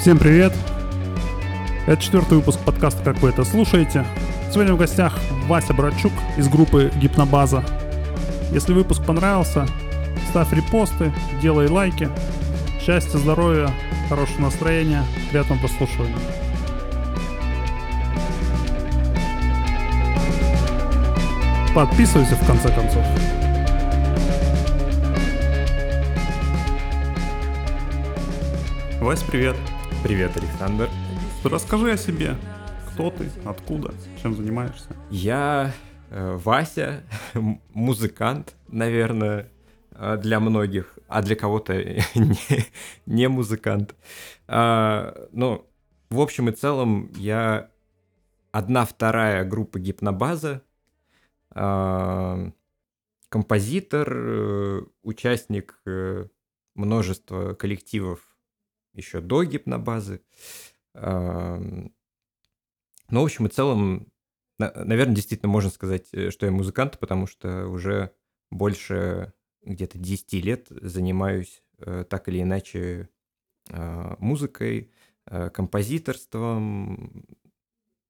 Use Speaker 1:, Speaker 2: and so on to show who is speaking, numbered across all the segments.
Speaker 1: Всем привет! Это четвертый выпуск подкаста «Как вы это слушаете». Сегодня в гостях Вася Братчук из группы Гипнобаза. Если выпуск понравился, ставь репосты, делай лайки. Счастья, здоровья, хорошего настроения, приятного прослушивания. Подписывайся в конце концов. Вась, привет.
Speaker 2: Привет, Александр.
Speaker 1: Расскажи о себе. Кто ты, откуда, чем занимаешься?
Speaker 2: Я э, Вася, музыкант, наверное, э, для многих, а для кого-то не, не музыкант. А, ну, в общем и целом, я одна-вторая группа гипнобаза, а, композитор, э, участник э, множества коллективов еще до гипнобазы. Ну, в общем и целом, наверное, действительно можно сказать, э, что я музыкант, потому что уже больше где-то 10 лет занимаюсь э, так или иначе а, музыкой, э, композиторством,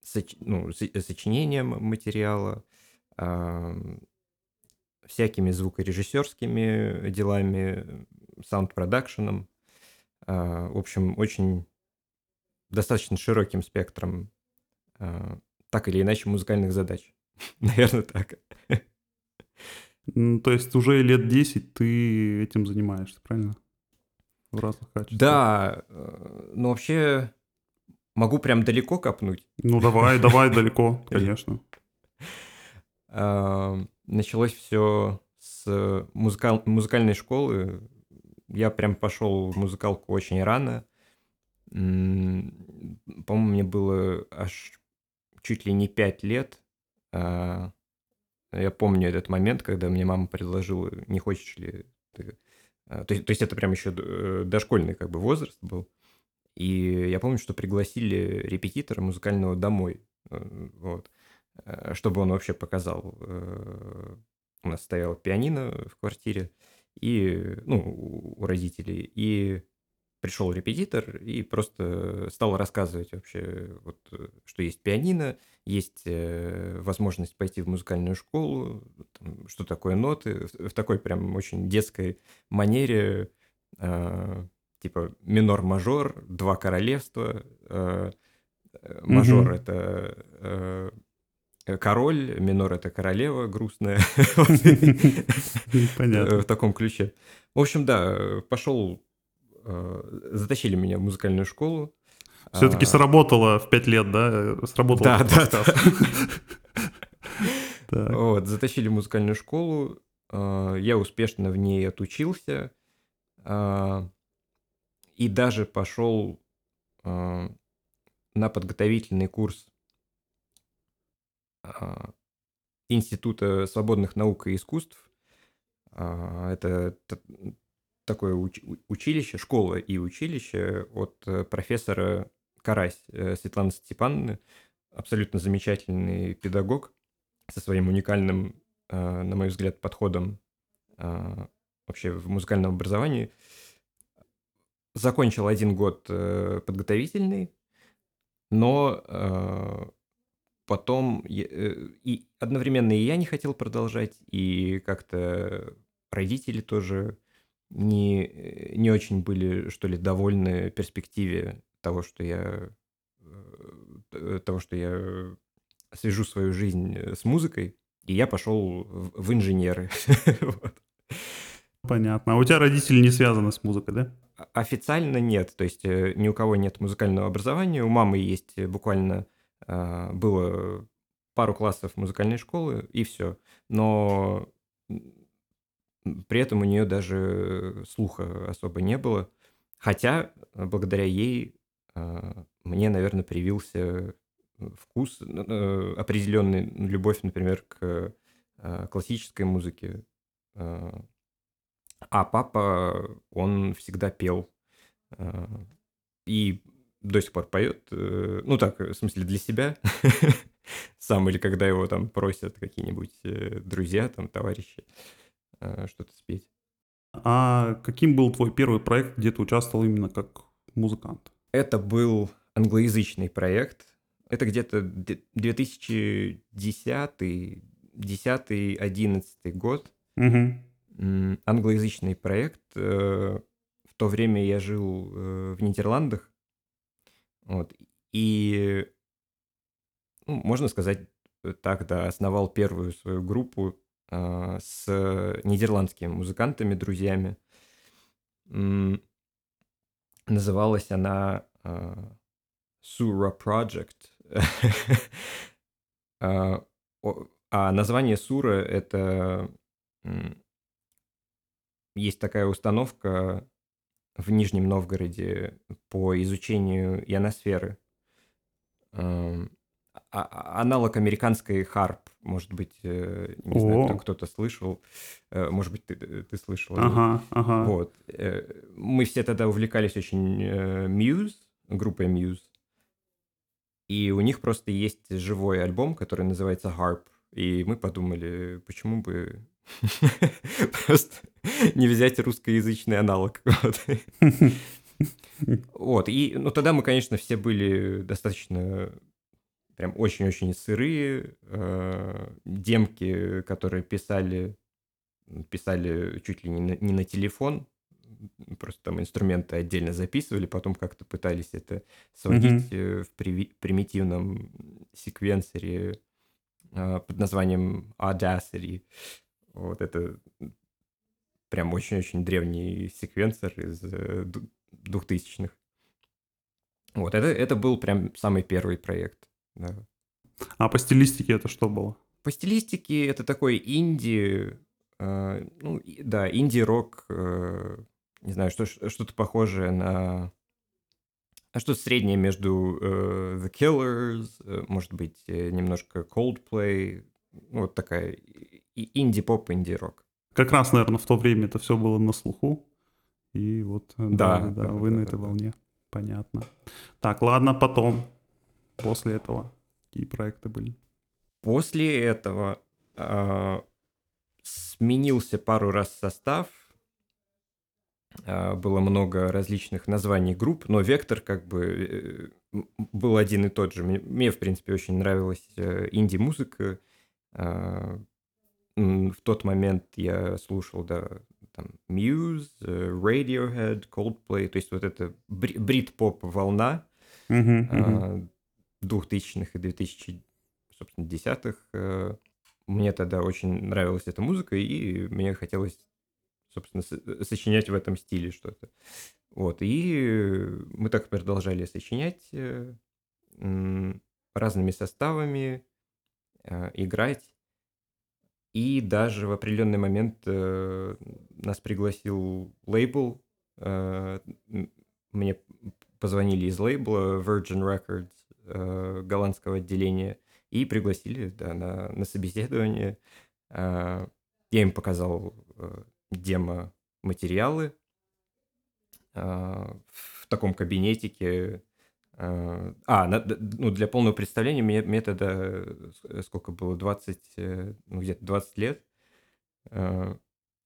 Speaker 2: соч... ну, сочинением материала, всякими звукорежиссерскими делами, саунд-продакшеном. А, в общем, очень достаточно широким спектром а, так или иначе музыкальных задач. Наверное, так.
Speaker 1: То есть уже лет 10 ты этим занимаешься, правильно? В разных качествах.
Speaker 2: Да, э, ну вообще могу прям далеко копнуть.
Speaker 1: Ну давай, давай далеко, конечно.
Speaker 2: А, началось все с музыкаль... музыкальной школы я прям пошел в музыкалку очень рано. По-моему, мне было аж чуть ли не пять лет. А, я помню этот момент, когда мне мама предложила, не хочешь ли ты... А, то есть, то есть это прям еще э, дошкольный как бы возраст был. И я помню, что пригласили репетитора музыкального домой, э, вот, э, чтобы он вообще показал. У нас стояла пианино в квартире, и, ну, у родителей, и пришел репетитор и просто стал рассказывать вообще, вот, что есть пианино, есть э, возможность пойти в музыкальную школу, там, что такое ноты, в, в такой прям очень детской манере, э, типа минор-мажор, два королевства, э, мажор mm-hmm. это э, Э, король, минор это королева грустная. Понятно. В таком ключе. В общем, да, пошел, э, затащили меня в музыкальную школу.
Speaker 1: Все-таки а, сработало в пять лет, да? Сработало.
Speaker 2: Да, да, да. Вот, затащили в музыкальную школу. Э, я успешно в ней отучился. И даже пошел на подготовительный курс Института свободных наук и искусств. А, это такое училище, школа и училище от э, профессора Карась э, Светланы Степановны, абсолютно замечательный педагог со своим уникальным, а, на мой взгляд, подходом вообще в музыкальном образовании. Закончил один год э, подготовительный, но потом э, и одновременно и я не хотел продолжать, и как-то родители тоже не, э, не очень были, что ли, довольны перспективе того, что я э, того, что я свяжу свою жизнь с музыкой, и я пошел в инженеры.
Speaker 1: Понятно. А у тебя родители не связаны с музыкой, да?
Speaker 2: Официально нет. То есть ни у кого нет музыкального образования. У мамы есть буквально было пару классов музыкальной школы, и все. Но при этом у нее даже слуха особо не было. Хотя, благодаря ей, а, мне, наверное, привился вкус, э, определенный любовь, например, к а, классической музыке. А папа, он всегда пел. И до сих пор поет, э, ну так, в смысле для себя сам, или когда его там просят какие-нибудь э, друзья, там, товарищи э, что-то спеть.
Speaker 1: А каким был твой первый проект, где ты участвовал именно как музыкант?
Speaker 2: Это был англоязычный проект. Это где-то 2010 10-11 год.
Speaker 1: Угу.
Speaker 2: Англоязычный проект. В то время я жил в Нидерландах. Вот. И, ну, можно сказать так, да, основал первую свою группу э, с нидерландскими музыкантами, друзьями. Называлась она uh, Sura Project. uh, а название Сура — это... Есть такая установка в Нижнем Новгороде по изучению ионосферы. Uh, аналог американской харп, может быть, э, не О. знаю, кто-то слышал, э, может быть, ты, ты слышал.
Speaker 1: Ага, ага.
Speaker 2: Вот. Э, мы все тогда увлекались очень Muse, группой Muse, и у них просто есть живой альбом, который называется Harp, и мы подумали, почему бы просто не взять русскоязычный аналог. Вот. И, ну, тогда мы, конечно, все были достаточно прям очень-очень сырые, э, демки, которые писали, писали чуть ли не на, не на телефон, просто там инструменты отдельно записывали, потом как-то пытались это сводить mm-hmm. в при, примитивном секвенсоре э, под названием Audacity. Вот это прям очень-очень древний секвенсор из э, двухтысячных. Вот, это, это был прям самый первый проект. Да.
Speaker 1: А по стилистике это что было?
Speaker 2: По стилистике это такой инди, э, ну да, инди-рок, э, не знаю, что, что-то похожее на... А что среднее между э, The Killers, э, может быть, э, немножко Coldplay, ну, вот такая инди-поп, инди-рок.
Speaker 1: Как раз, наверное, в то время это все было на слуху. И вот,
Speaker 2: э, да, да,
Speaker 1: да, да вы да, на этой да. волне. Понятно. Так, ладно, потом после этого? Какие проекты были?
Speaker 2: После этого э, сменился пару раз состав. Э, было много различных названий групп, но вектор как бы э, был один и тот же. Мне, мне в принципе, очень нравилась э, инди-музыка. Э, в тот момент я слушал, да, там, Muse, Radiohead, Coldplay, то есть вот эта брит-поп волна.
Speaker 1: Uh-huh, uh-huh.
Speaker 2: 2000-х и 2010-х. Э, мне тогда очень нравилась эта музыка, и мне хотелось, собственно, сочинять в этом стиле что-то. Вот, и мы так продолжали сочинять э, разными составами, э, играть. И даже в определенный момент нас пригласил лейбл. Мне позвонили из лейбла Virgin Records э, голландского отделения и пригласили да, на, на собеседование. Э, я им показал э, демо-материалы э, в таком кабинетике. Э, а, ну, для полного представления тогда э, сколько было, 20, э, ну, где-то 20 лет.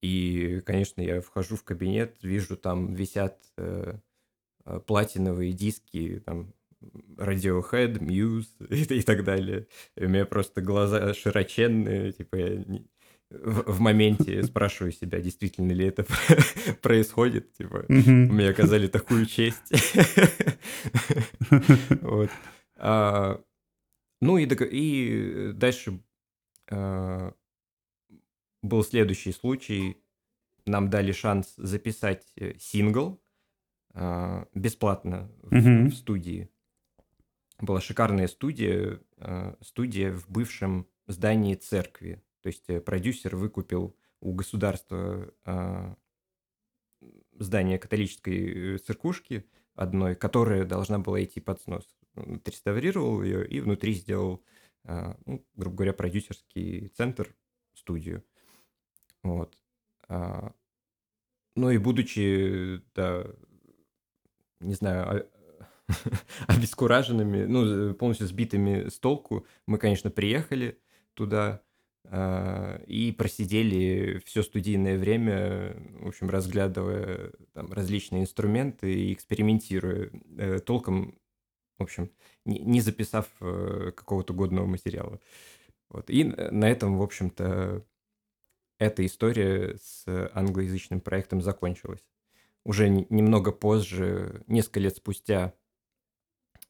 Speaker 2: И, конечно, я вхожу в кабинет, вижу, там висят платиновые диски, там Radiohead, Muse и, так далее. И у меня просто глаза широченные, типа я. В, моменте спрашиваю себя, действительно ли это происходит, типа мне оказали такую честь. вот. а, ну и, и дальше а, был следующий случай. Нам дали шанс записать э, сингл а, бесплатно в, в студии была шикарная студия, студия в бывшем здании церкви. То есть э, продюсер выкупил у государства э, здание католической церквушки одной, которая должна была идти под снос. Он отреставрировал ее и внутри сделал, ну, грубо говоря, продюсерский центр, студию. Вот. А, ну и будучи, да, не знаю, обескураженными, ну, полностью сбитыми с толку. Мы, конечно, приехали туда, а, и просидели все студийное время, в общем, разглядывая там, различные инструменты и экспериментируя, э, толком, в общем, не, записав э, какого-то годного материала. Вот. И на этом, в общем-то, эта история с англоязычным проектом закончилась. Уже немного позже, несколько лет спустя,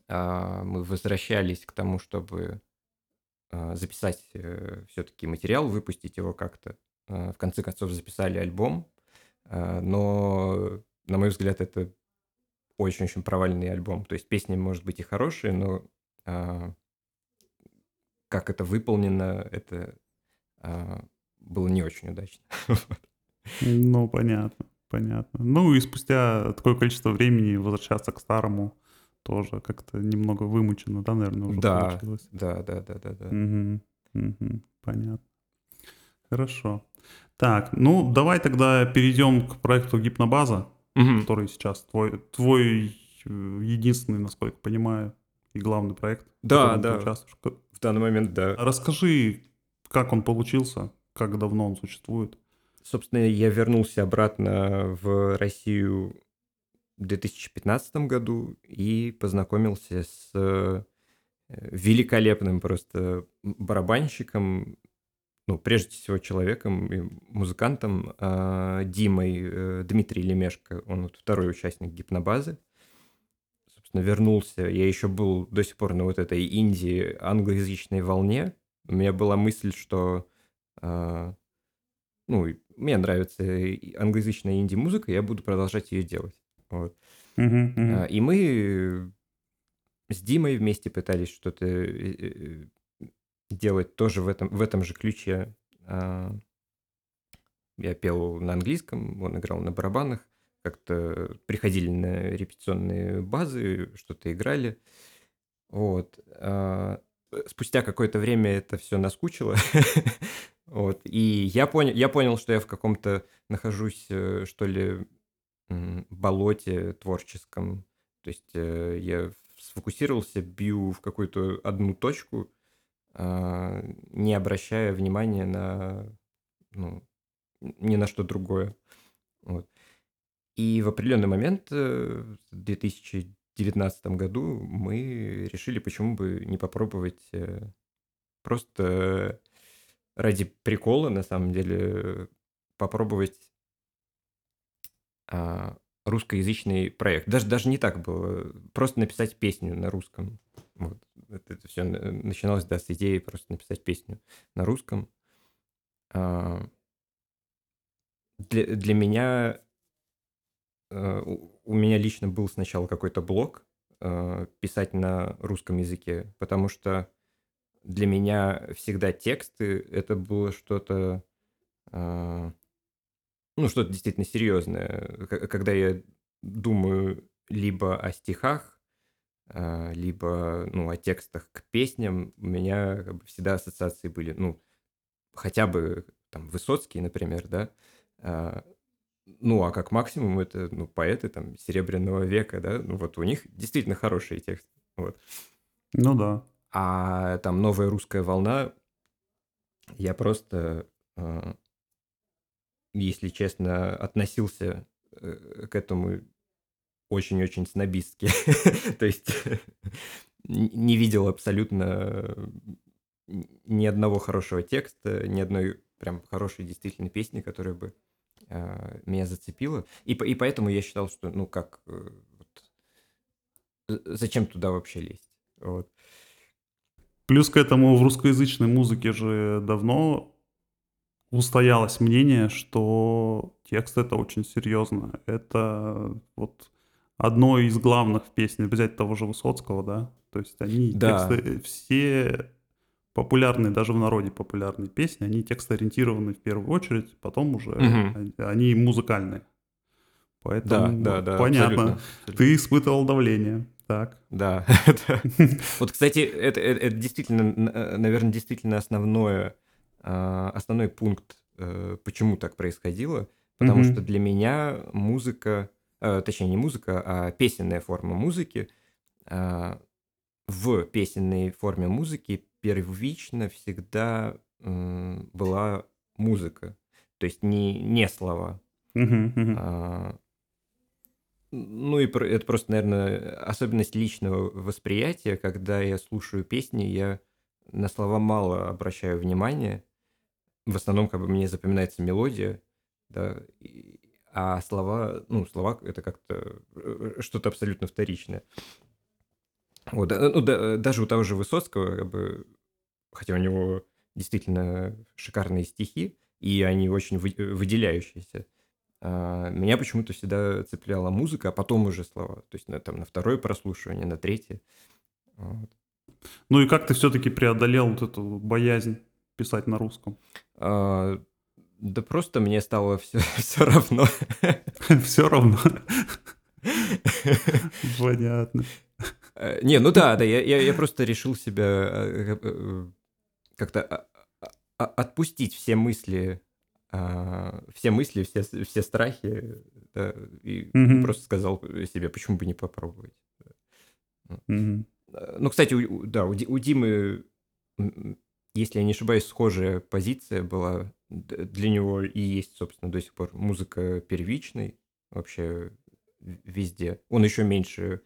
Speaker 2: а, мы возвращались к тому, чтобы а, записать э, все-таки материал, выпустить его как-то. А, в конце концов записали альбом, но, на мой взгляд, это очень-очень провальный альбом. То есть песни, может быть, и хорошие, но как это выполнено, это было не очень удачно.
Speaker 1: Ну, понятно, понятно. Ну и спустя такое количество времени возвращаться к старому тоже как-то немного вымучено, да, наверное, уже
Speaker 2: да,
Speaker 1: получилось?
Speaker 2: Да, да, да, да, да.
Speaker 1: Угу, угу, понятно. Хорошо. Так, ну давай тогда перейдем к проекту Гипнобаза, угу. который сейчас твой, твой э, единственный, насколько понимаю, и главный проект.
Speaker 2: Да, да. В данный момент, да.
Speaker 1: Расскажи, как он получился, как давно он существует?
Speaker 2: Собственно, я вернулся обратно в Россию 2015 году и познакомился с э, великолепным просто барабанщиком, ну, прежде всего человеком и музыкантом э, Димой э, Дмитрий Лемешко. Он вот второй участник гипнобазы. Собственно, вернулся. Я еще был до сих пор на вот этой Индии англоязычной волне. У меня была мысль, что а, ну, мне нравится англоязычная инди-музыка, я буду продолжать ее делать. Вот.
Speaker 1: Uh-huh.
Speaker 2: И мы с Димой вместе пытались что-то э, э, делать тоже в этом, в этом же ключе. А, я пел на английском, он играл на барабанах, как-то приходили на репетиционные базы, что-то играли. Вот. А, спустя какое-то время это все наскучило. Вот. И я понял, я понял, что я в каком-то нахожусь, э, что ли, болоте творческом. То есть э, я сфокусировался, бью в какую-то одну точку, а, не обращая внимания на, ну, ни на что другое. Вот. И в определенный момент, э, в 2019 году, мы решили, почему бы не попробовать просто ради прикола, на самом деле, попробовать русскоязычный проект. Даже, даже не так было. Просто написать песню на русском. Вот. Это, это все начиналось, да, с идеи просто написать песню на русском. А, для, для меня... А, у меня лично был сначала какой-то блог а, писать на русском языке, потому что для меня всегда тексты это было что-то, э, ну, что-то действительно серьезное. Когда я думаю либо о стихах, э, либо, ну, о текстах к песням, у меня как бы всегда ассоциации были, ну, хотя бы там Высоцкий, например, да, э, ну, а как максимум это, ну, поэты там Серебряного века, да, ну, вот у них действительно хорошие тексты, вот.
Speaker 1: Ну да.
Speaker 2: А там новая русская волна, я просто, э, если честно, относился э, к этому очень-очень снобистски. То есть не видел абсолютно ни одного хорошего текста, ни одной прям хорошей действительно песни, которая бы э, меня зацепила. И, и поэтому я считал, что, ну как, э, вот, зачем туда вообще лезть? Вот.
Speaker 1: Плюс к этому в русскоязычной музыке же давно устоялось мнение, что текст это очень серьезно. Это вот одно из главных в песне, взять того же Высоцкого, да? То есть они да. тексты, все популярные, даже в народе популярные песни, они текст-ориентированы в первую очередь, потом уже угу. они музыкальные. Поэтому да, да, да, понятно, абсолютно, абсолютно. ты испытывал давление. Так.
Speaker 2: Да. Вот, кстати, это, это, это действительно, э, наверное, действительно основное, основной пункт, э, почему так происходило. Потому что для меня музыка, э, точнее, не музыка, а песенная форма музыки, а, в песенной форме музыки первично всегда была музыка, то есть не, не слова.
Speaker 1: Мгм.
Speaker 2: А, Ну и это просто, наверное, особенность личного восприятия, когда я слушаю песни, я на слова мало обращаю внимания. В основном как бы мне запоминается мелодия, да, и- а слова, ну, слова это как-то э, что-то абсолютно вторичное. Вот, ну, да, даже у того же Высоцкого, как бы, хотя у него действительно шикарные стихи, и они очень вы- выделяющиеся, а, меня почему-то всегда цепляла музыка, а потом уже слова. То есть на, там, на второе прослушивание, на третье. Вот.
Speaker 1: Ну и как ты все-таки преодолел вот эту боязнь писать на русском?
Speaker 2: А, да просто мне стало все, все равно.
Speaker 1: Все равно. Понятно.
Speaker 2: Э, Не, ну да, да, я, я, я просто решил себя э, э, как-то а- а- отпустить все мысли, все мысли, все, все страхи, да, и
Speaker 1: Мгм.
Speaker 2: просто сказал себе, почему бы не попробовать. Э, Ну, кстати, у- да, у, Ди- у Димы, если я не ошибаюсь, схожая позиция была. Для него и есть, собственно, до сих пор музыка первичной вообще везде. Он еще меньше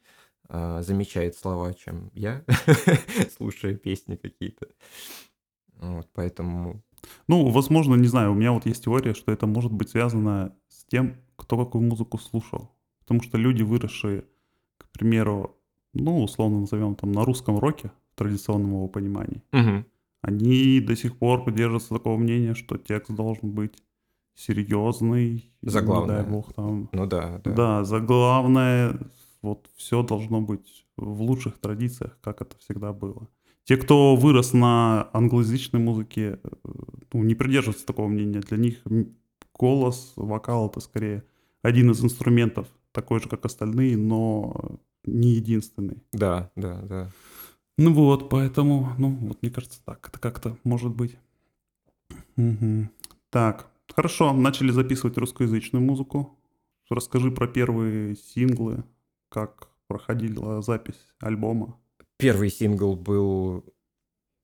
Speaker 2: а, замечает слова, чем я, слушая песни какие-то. Вот, поэтому...
Speaker 1: Ну, возможно, не знаю, у меня вот есть теория, что это может быть связано с тем, кто какую музыку слушал. Потому что люди, выросшие, к примеру, ну, условно назовем там на русском роке, в традиционном его понимании,
Speaker 2: Мгм.
Speaker 1: Они до сих пор придерживаются такого мнения, что текст должен быть серьезный. не
Speaker 2: Заглавное.
Speaker 1: дай бог там.
Speaker 2: Ну да, да.
Speaker 1: Да, заглавное, вот все должно быть в лучших традициях, как это всегда было. Те, кто вырос на англоязычной музыке, э, ну, не придерживаются такого мнения. Для них голос, вокал это скорее один из инструментов, такой же, как остальные, но не единственный.
Speaker 2: Да, да, да.
Speaker 1: Ну вот, поэтому, ну, вот мне кажется, так это как-то может быть. Мгм. Так, хорошо, начали записывать русскоязычную музыку. Расскажи про первые синглы, как проходила запись альбома.
Speaker 2: Первый сингл был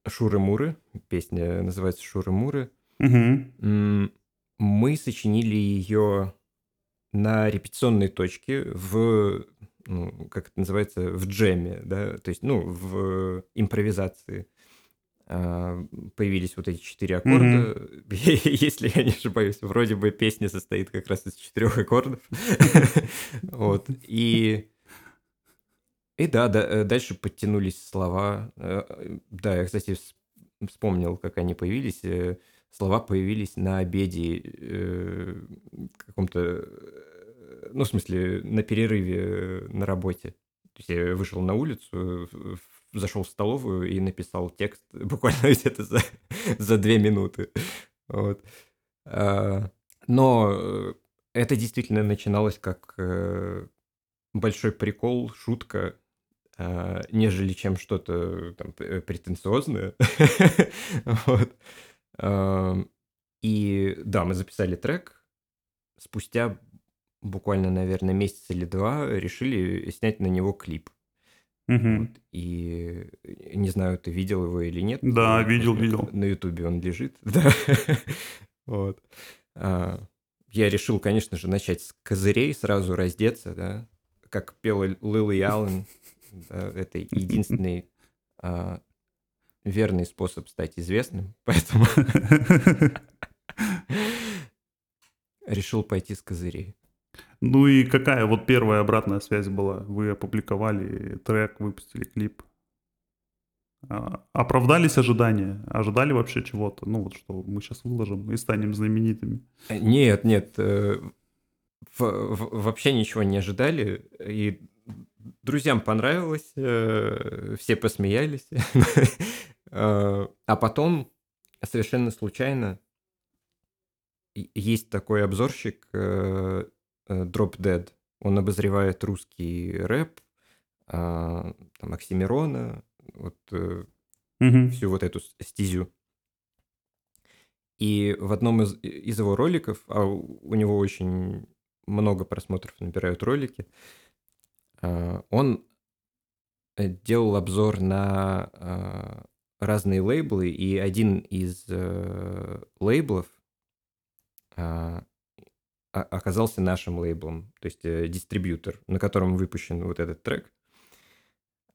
Speaker 2: «Шуры-муры». Песня называется «Шуры-муры». М, Мы сочинили ее на репетиционной точке в, ну, как это называется, в джеме, да, то есть, ну, в импровизации. А, Появились вот эти четыре аккорда. Если я не ошибаюсь, вроде бы песня состоит как раз из четырех аккордов. Вот. И и да, да, э, дальше подтянулись слова. Э, Да, я, кстати, вс- вспомнил, как они появились. Э, Слова появились на обеде э, каком-то, э, ну, в смысле, на перерыве э, на работе. То есть я вышел на улицу, в- зашел в столовую и написал текст буквально где-то за, за две минуты. Вот. А, Но э, это действительно начиналось как э, большой прикол, шутка, а, нежели чем что-то там претенциозное. Вот. И да, мы записали трек. Спустя буквально, наверное, месяц или два решили снять на него клип.
Speaker 1: Мгм.
Speaker 2: Вот. И э, не знаю, ты видел его или нет.
Speaker 1: Да, видел, видел.
Speaker 2: На Ютубе он лежит. Да. Вот. А, Я решил, конечно же, начать с козырей, сразу раздеться, да. Как пела Лилли Аллен. да, Это единственный а, верный способ стать известным. Поэтому решил пойти с козырей.
Speaker 1: Ну и какая вот первая обратная связь была? Вы опубликовали трек, выпустили клип. А, Оправдались ожидания? Ожидали вообще чего-то? Ну вот что мы сейчас выложим и станем знаменитыми.
Speaker 2: Э, Нет, нет, э, вообще ничего не ожидали. И друзьям понравилось, э, все посмеялись. Э, А потом, совершенно случайно, есть такой обзорщик Drop Dead. Он обозревает русский рэп, а, там, Оксимирона, вот э,
Speaker 1: Мгм.
Speaker 2: всю вот эту стезю. И в одном из, из его роликов, а у него очень много просмотров набирают ролики, а, он э, делал обзор на а, разные лейблы, и один из э, лейблов э, оказался нашим лейблом, то есть э, дистрибьютор, на котором выпущен вот этот трек.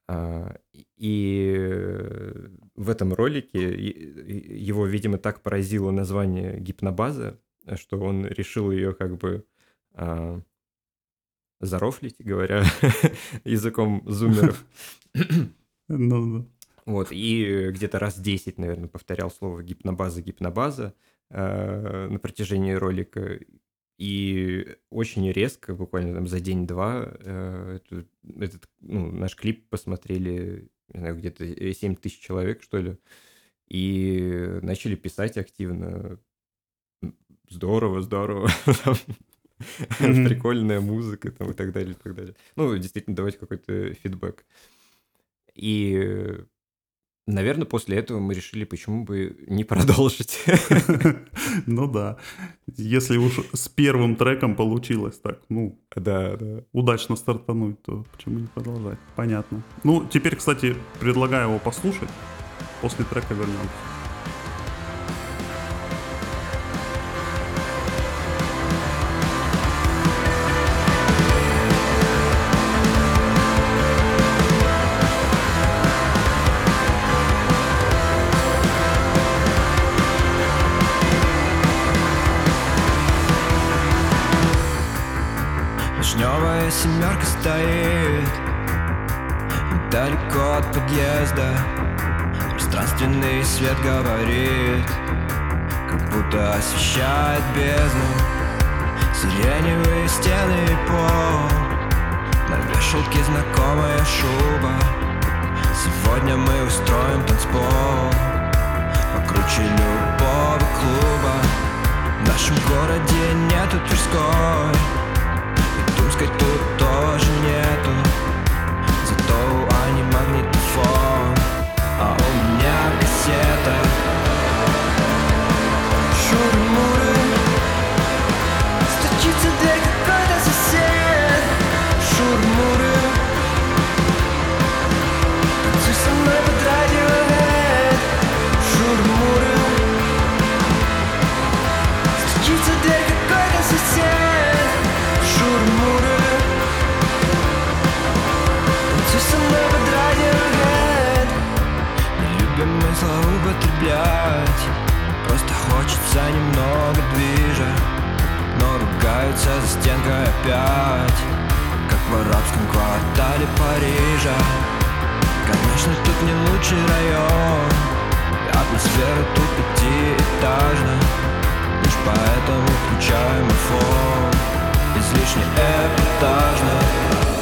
Speaker 2: А, и в этом ролике его, видимо, так поразило название гипнобаза, что он решил ее как бы а, зарофлить, говоря языком зумеров. Ну, да. Вот, и где-то раз 10, наверное, повторял слово гипнобаза, гипнобаза э, на протяжении ролика. И очень резко, буквально там за день-два, э, этот, этот ну, наш клип посмотрели, не знаю, где-то 7 тысяч человек, что ли, и начали писать активно. Здорово, здорово. Прикольная музыка там и так далее, и так далее. Ну, действительно, давать какой-то фидбэк. И Наверное, после этого мы решили, почему бы не продолжить.
Speaker 1: Ну да. Если уж с первым треком получилось так, ну,
Speaker 2: да, да.
Speaker 1: удачно стартануть, то почему не продолжать? Понятно. Ну, теперь, кстати, предлагаю его послушать. После трека вернемся.
Speaker 3: Подъезда Пространственный свет говорит Как будто освещает бездну. Сиреневые стены и пол На вешалке знакомая шуба. Сегодня мы устроим танцпол Покруче любого клуба. В нашем городе нету Тверской Тульской тут тоже нету. Зато они магнитофон А у меня кассета Шуры-муры хочется немного движа Но ругаются за стенкой опять Как в арабском квартале Парижа. Конечно, тут не лучший район атмосфера тут пятиэтажная Лишь поэтому включаем фон излишне эпатажно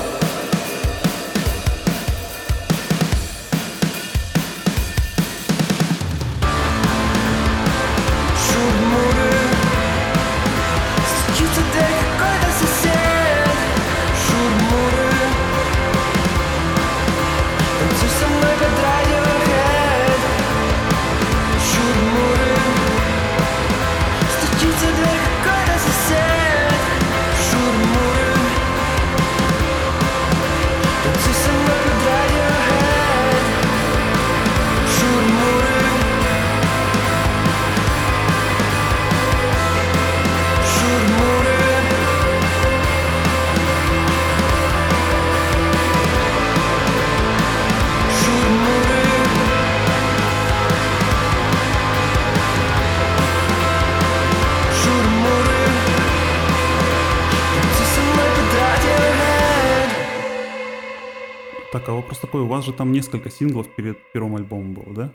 Speaker 1: вопрос такой, у вас же там несколько синглов перед первым альбомом было, да?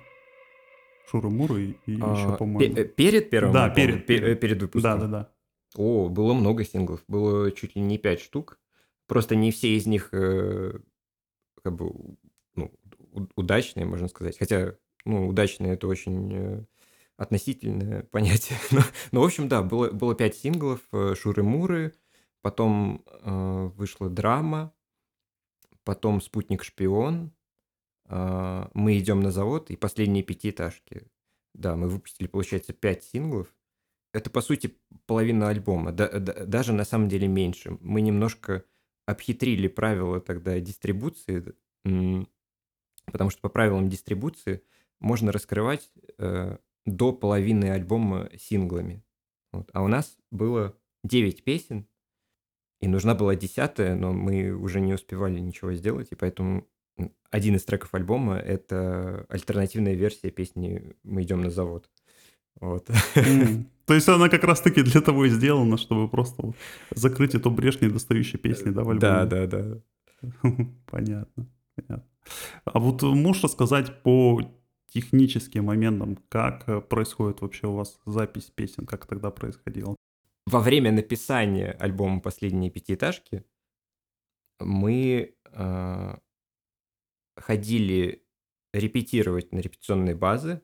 Speaker 1: Шуру Муру и, и а, еще, по-моему.
Speaker 2: Э, перед первым
Speaker 1: Да,
Speaker 2: альбомом?
Speaker 1: перед, перед.
Speaker 2: перед выпуском.
Speaker 1: Да, да, да.
Speaker 2: О, было много синглов. Было чуть ли не пять штук. Просто не все из них э, как бы ну, удачные, можно сказать. Хотя, ну, удачные это очень э, относительное понятие. но, но, в общем, да, было, было пять синглов. Э, Шуры-Муры, потом э, вышла драма, потом «Спутник-шпион», а, «Мы идем на завод» и «Последние пятиэтажки». Да, мы выпустили, получается, пять синглов. Это, по сути, половина альбома, да, да, даже на самом деле меньше. Мы немножко обхитрили правила тогда дистрибуции, потому что по правилам дистрибуции можно раскрывать э, до половины альбома синглами. Вот. А у нас было 9 песен, и нужна была десятая, но мы уже не успевали ничего сделать, и поэтому один из треков альбома — это альтернативная версия песни «Мы идем на завод». Вот.
Speaker 1: То есть она как раз-таки для того и сделана, чтобы просто закрыть эту брешь недостающей песни, да, в альбоме?
Speaker 2: Да, да, да.
Speaker 1: Понятно, понятно. А вот можешь рассказать по техническим моментам, как э, происходит вообще у вас запись песен, как тогда происходило?
Speaker 2: Во время написания альбома «Последние пятиэтажки» мы э, ходили репетировать на репетиционные базы,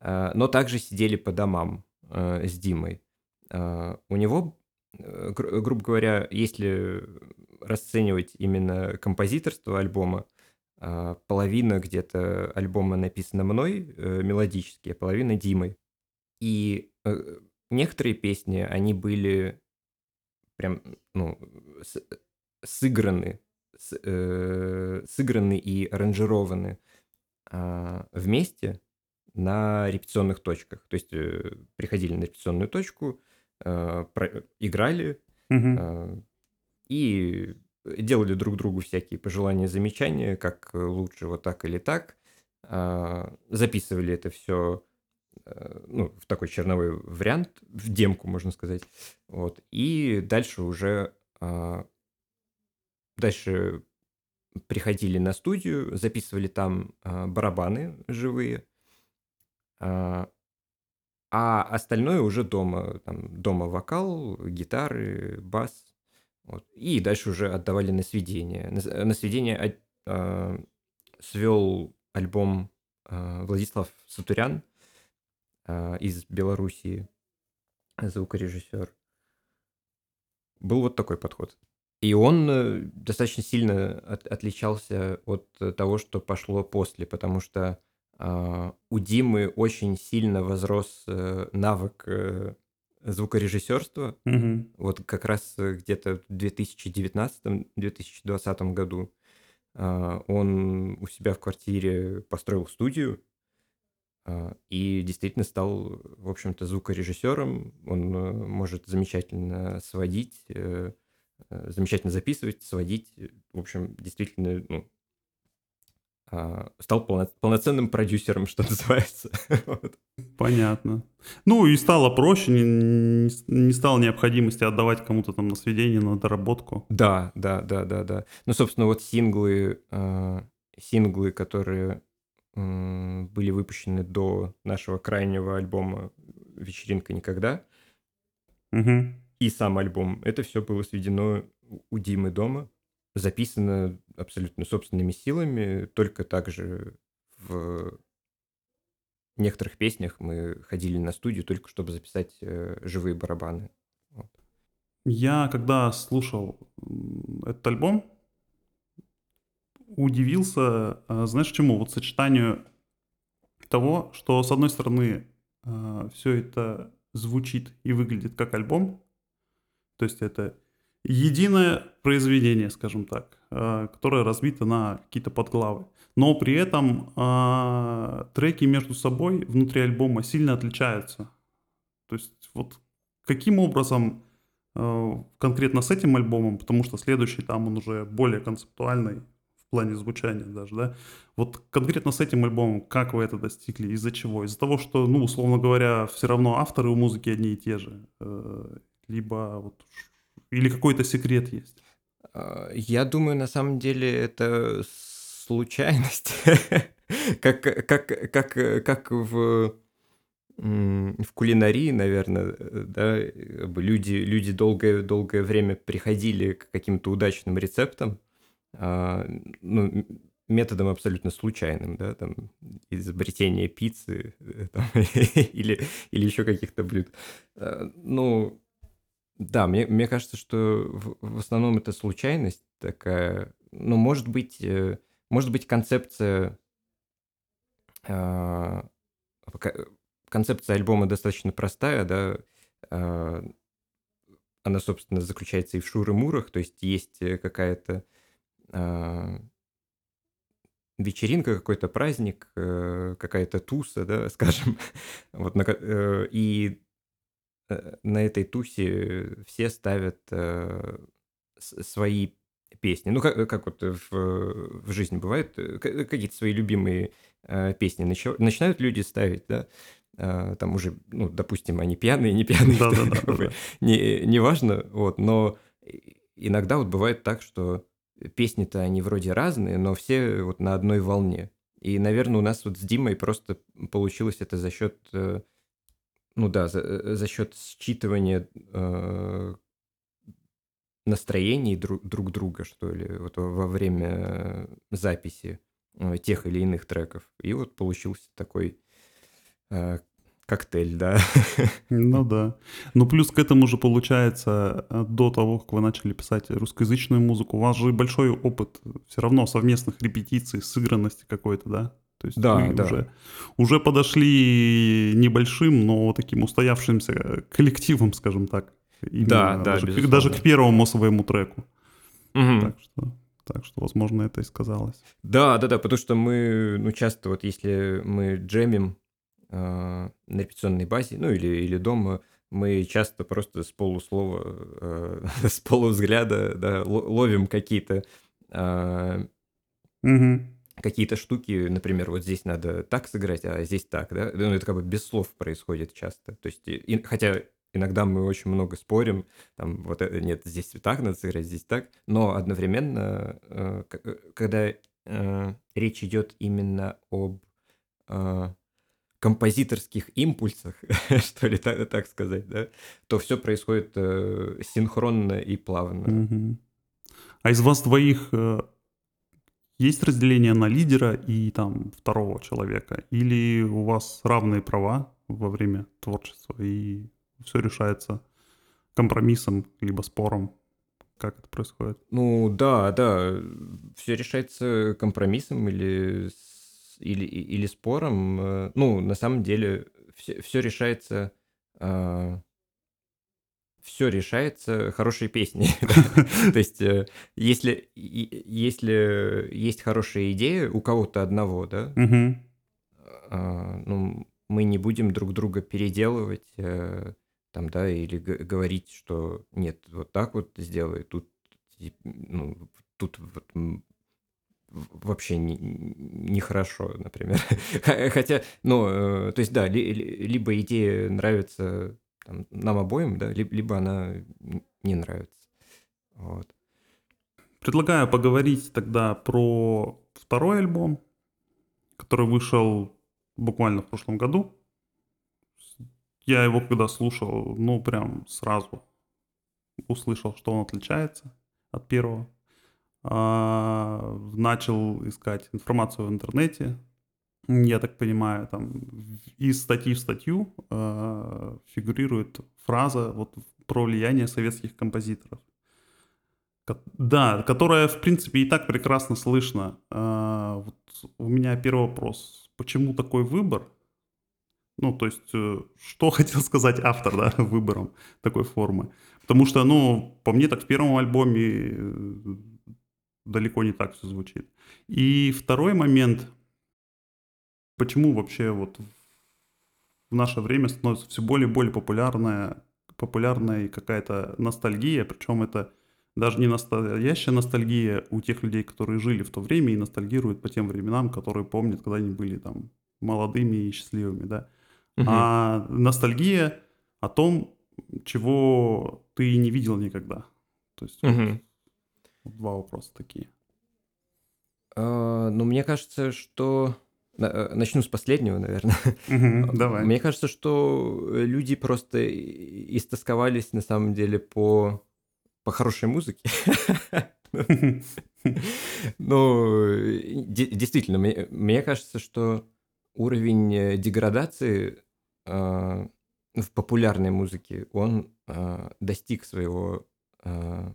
Speaker 2: э, но также сидели по домам э, с Димой. Э, у него, э, гру- грубо говоря, если расценивать именно композиторство альбома, э, половина где-то альбома написана мной э, мелодически, а половина Димой. И э, некоторые песни, они были прям, ну, с- сыграны, с- э, сыграны и аранжированы а, вместе на репетиционных точках. То есть э, приходили на репетиционную точку, э, про- играли э, и делали друг другу всякие пожелания, замечания, как лучше вот так или так. А, Записывали это все ну, в такой черновой вариант, в демку, можно сказать. Вот. И дальше уже а, дальше приходили на студию, записывали там а, барабаны живые, а а остальное уже дома. Там дома вокал, гитары, бас. Вот. И дальше уже отдавали на сведение. На, на сведение от- а, свел альбом а, Владислав Сатурян а, из Белоруссии, звукорежиссер. Был вот такой подход. И он э, достаточно сильно от- отличался от э, того, что пошло после, потому что а, у Димы очень сильно возрос э, навык э, звукорежиссерства.
Speaker 1: Мгм.
Speaker 2: Вот как раз э, где-то в 2019-2020 году а, он у себя в квартире построил студию а, и действительно стал, в общем-то, звукорежиссером. Он э, может замечательно сводить, э, э, замечательно записывать, сводить. В общем, действительно, ну, а, стал полно- полноценным продюсером, что называется. Вот.
Speaker 1: Понятно. Ну и стало проще, не, не стало необходимости отдавать кому-то там на сведение, на доработку.
Speaker 2: Да, да, да, да, да. Ну, собственно, вот синглы, э, синглы, которые были выпущены до нашего крайнего альбома «Вечеринка никогда»,
Speaker 1: Мгм.
Speaker 2: и сам альбом, это все было сведено у- Димы дома, записано абсолютно собственными силами, только также в некоторых песнях мы ходили на студию только чтобы записать э, живые барабаны.
Speaker 1: Я, когда слушал этот альбом, удивился, а, знаешь, чему? Вот сочетанию того, что, с одной стороны, все это звучит и выглядит как альбом, то есть это единое произведение, скажем так, а, которое разбито на какие-то подглавы. Но при этом треки между собой внутри альбома сильно отличаются. То есть вот каким образом э, конкретно с этим альбомом, потому что следующий там он уже более концептуальный плане звучания даже, да. Вот конкретно с этим альбомом, как вы это достигли, из-за чего? Из-за того, что, ну, условно говоря, все равно авторы у музыки одни и те же, э, либо вот или какой-то секрет есть.
Speaker 2: А, Я думаю, на самом деле это случайность. Как, как, как, как в, в кулинарии, наверное, э, да, бы люди, люди долгое, долгое время приходили к каким-то удачным рецептам, ну, м- методом абсолютно случайным, да, там, изобретение пиццы э, там, или, или еще каких-то блюд. А, Ну, да, мне, мне кажется, что в, в основном это случайность такая. Ну, может быть, э, может быть концепция а, концепция альбома достаточно простая, да. а, Она, собственно, заключается и в шуры-мурах, то есть есть э, какая-то а, вечеринка, какой-то праздник, э, какая-то туса, да, скажем. Вот, на э, и э, на этой тусе все ставят э, свои песни. Ну, как, как вот в, в жизни бывает, э, какие-то свои любимые э, песни начи- начинают люди ставить, да, э, там уже, ну, допустим, они пьяные, не пьяные,
Speaker 1: Да-да-да,
Speaker 2: как бы
Speaker 1: да.
Speaker 2: не, не важно, вот, но и- иногда вот бывает так, что песни-то они вроде разные, но все вот на одной волне. И, наверное, у нас вот с Димой просто получилось это за счет, э, ну да, за, э, за счет считывания э, настроений друг, друг друга, что ли, вот во время записи э, тех или иных треков. И вот получился такой э, коктейль, да.
Speaker 1: Ну да. Ну плюс к этому же получается, э, до того, как вы начали писать русскоязычную музыку, у вас же большой опыт все равно совместных репетиций, сыгранности какой-то, да? То есть
Speaker 2: Да,
Speaker 1: вы
Speaker 2: да.
Speaker 1: Уже, уже подошли небольшим, но таким устоявшимся коллективом, скажем так. Именно
Speaker 2: Да, да,
Speaker 1: даже,
Speaker 2: безусловно.
Speaker 1: даже к первому своему треку.
Speaker 2: Мгм.
Speaker 1: Так что, так что, возможно, это и сказалось.
Speaker 2: Да, да, да, потому что мы, ну, часто вот если мы джемим э, на репетиционной базе, ну, или, или дома, мы часто просто с полуслова, э, с полувзгляда, да, ло- ловим какие-то э,
Speaker 1: Мгм.
Speaker 2: какие-то штуки, например, вот здесь надо так сыграть, а здесь так, да, ну, это как бы без слов происходит часто, то есть, и- хотя иногда мы очень много спорим, там, вот это, нет, здесь так надо сыграть, здесь так, но одновременно, э, э, когда э, речь идет именно об э, композиторских импульсах, что ли, так, так сказать, да, то все происходит э, синхронно и плавно.
Speaker 1: Мгм. А из вас двоих э, есть разделение на лидера и там второго человека? Или у вас равные права во время творчества и все решается компромиссом либо спором? Как это происходит?
Speaker 2: Ну да, да, все решается компромиссом или, с- или, или спором. Э, Ну, на самом деле, все, решается... все решается хорошей песней. То есть, э, если, если есть хорошая идея у кого-то одного, да, а, ну, мы не будем друг друга переделывать, э, там, да, или говорить, что нет, вот так вот сделай, тут, ну, тут вот, вообще не- нехорошо, например. Хотя, ну, э, то есть, да, ли- ли- либо идея нравится там, нам обоим, да, либо, либо она не нравится. Вот.
Speaker 1: Предлагаю поговорить тогда про второй альбом, который вышел буквально в прошлом году. Я его когда слушал, ну прям сразу услышал, что он отличается от первого. А, начал искать информацию в интернете. Я так понимаю, там из статьи в статью а, фигурирует фраза вот про влияние советских композиторов. Ко- Да, которая, в принципе, и так прекрасно слышно. А, вот у меня первый вопрос. Почему такой выбор? Ну, то есть, э, что хотел сказать автор, да, выбором такой формы? Потому что, ну, по мне, так в первом альбоме э, далеко не так все звучит. И второй момент. Почему вообще вот в наше время становится все более и более популярная, популярная какая-то ностальгия, причем это даже не настоящая ностальгия у тех людей, которые жили в то время и ностальгируют по тем временам, которые помнят, когда они были там молодыми и счастливыми, да.
Speaker 2: Мгм.
Speaker 1: А ностальгия о том, чего ты не видел никогда. То есть
Speaker 2: Мгм.
Speaker 1: Два вопроса такие.
Speaker 2: А, Ну, мне кажется, что... на- э, Начну с последнего, наверное.
Speaker 1: Давай.
Speaker 2: Мне кажется, что э, люди просто истосковались на самом деле по, по хорошей музыке. Ну, э, де- действительно, мне, мне кажется, что уровень э, деградации а, в популярной музыке, он а, достиг своего а,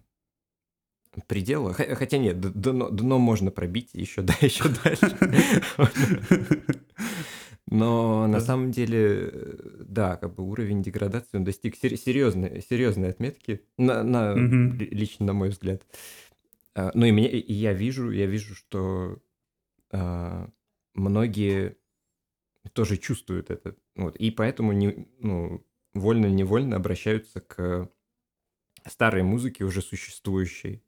Speaker 2: предела. Хотя нет, дно, дно можно пробить еще, да, еще дальше. Но на самом деле, э, да, как бы уровень деградации он достиг сер- серьезной, серьезной отметки, на, на- лично на мой взгляд. А, Ну и, мне, и я вижу, я вижу, что а, многие тоже чувствуют это. Вот, и поэтому не, ну, вольно-невольно обращаются к старой музыке, уже существующей.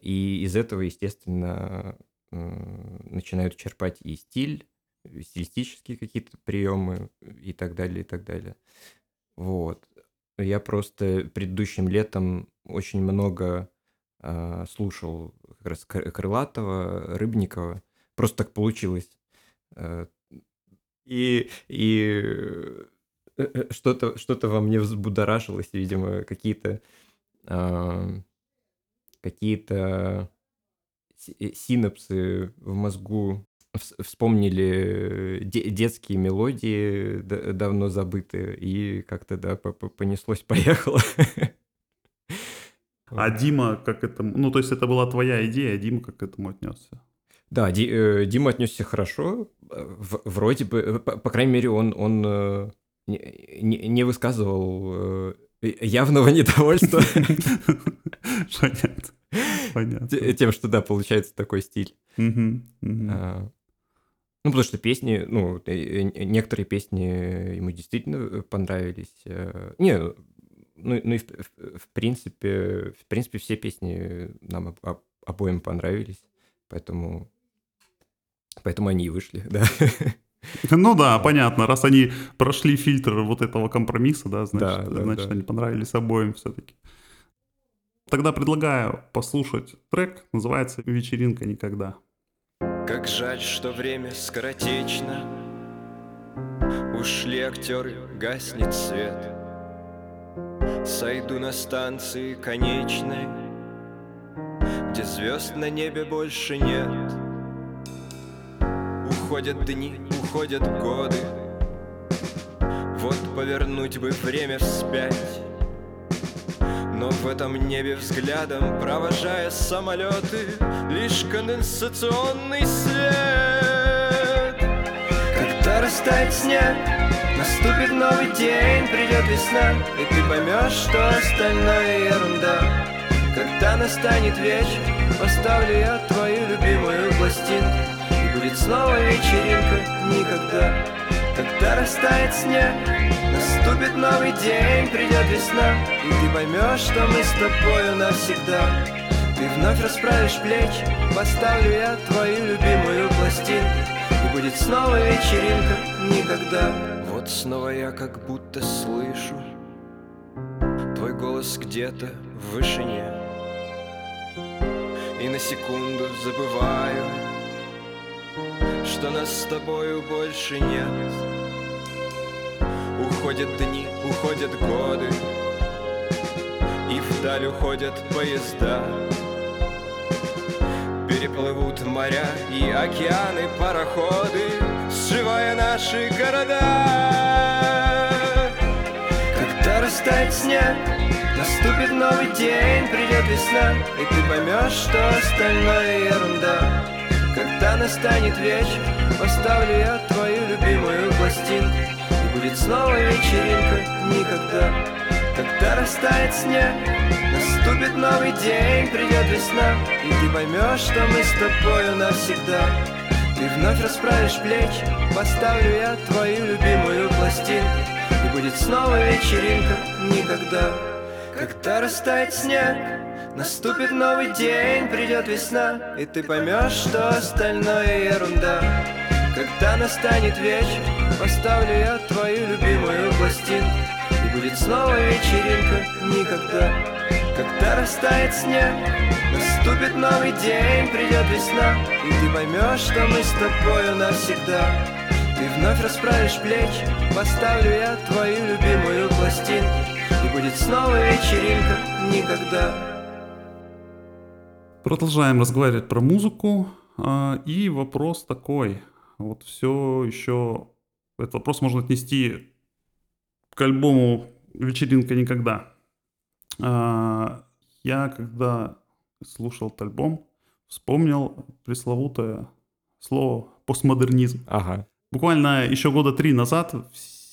Speaker 2: И из этого, естественно, начинают черпать и стиль, стилистические какие-то приемы и так далее, и так далее. Вот. Я просто предыдущим летом очень много э, слушал как раз Крылатова, Рыбникова. Просто так получилось. Э, и и э, э, что-то что во мне взбудоражилось, видимо, какие-то э, какие-то синапсы в мозгу вспомнили детские мелодии давно забытые, и как-то, да, понеслось, поехало.
Speaker 1: А Дима как это... Ну, то есть это была твоя идея, а Дима как к этому отнесся?
Speaker 2: Да, Ди, э, Дима отнесся хорошо, в, вроде бы, э, по, по крайней мере, он, он э, не, не высказывал э, явного недовольства.
Speaker 1: Понятно. Понятно.
Speaker 2: Тем, что, да, получается такой стиль. А, ну, потому что песни, ну, некоторые песни ему действительно понравились. Э, не, ну, ну и в, в, в принципе, в принципе, все песни нам об, обоим понравились, поэтому, поэтому они и вышли, да.
Speaker 1: Ну да, понятно. Раз они прошли фильтр вот этого компромисса, да, значит, да, да, значит да. они понравились обоим все-таки. Тогда предлагаю послушать трек, называется «Вечеринка никогда».
Speaker 3: Как жаль, что время скоротечно Ушли актеры, гаснет свет Сойду на станции конечной Где звезд на небе больше нет Уходят дни, уходят годы Вот повернуть бы время вспять но в этом небе взглядом, провожая самолеты, Лишь конденсационный след. Когда растает снег, наступит новый день, придет весна, И ты поймешь, что остальное ерунда. Когда настанет вечер, поставлю я твою любимую пластинку, будет снова вечеринка никогда. Когда растает снег, наступит новый день, придет весна И ты поймешь, что мы с тобою навсегда. Ты вновь расправишь плечи, поставлю я твою любимую пластинку И будет снова вечеринка никогда. Вот снова я как будто слышу Твой голос где-то в вышине. И на секунду забываю что нас с тобою больше нет. Уходят дни, уходят годы И вдаль уходят поезда. Переплывут моря и океаны пароходы Сживая наши города. Когда растает снег Наступит новый день, придет весна И ты поймешь, что остальное ерунда когда настанет вечер, поставлю я твою любимую пластинку. И будет снова вечеринка никогда. Когда растает снег, наступит новый день, придет весна. И ты поймешь, что мы с тобою навсегда. Ты вновь расправишь плечи, поставлю я твою любимую пластинку. И будет снова вечеринка никогда. Когда растает снег, Наступит новый день, придет весна И ты поймешь, что остальное ерунда. Когда настанет вечер, поставлю я твою любимую пластинку И будет снова вечеринка никогда. Когда растает снег, наступит новый день, придет весна И ты поймешь, что мы с тобою навсегда. Ты вновь расправишь плечи, поставлю я твою любимую пластинку И будет снова вечеринка никогда
Speaker 1: Продолжаем разговаривать про музыку. А, и вопрос такой. Вот все еще... Этот вопрос можно отнести к альбому «Вечеринка никогда». А, я, когда слушал этот альбом, вспомнил пресловутое слово «постмодернизм».
Speaker 2: Ага.
Speaker 1: Буквально еще года три назад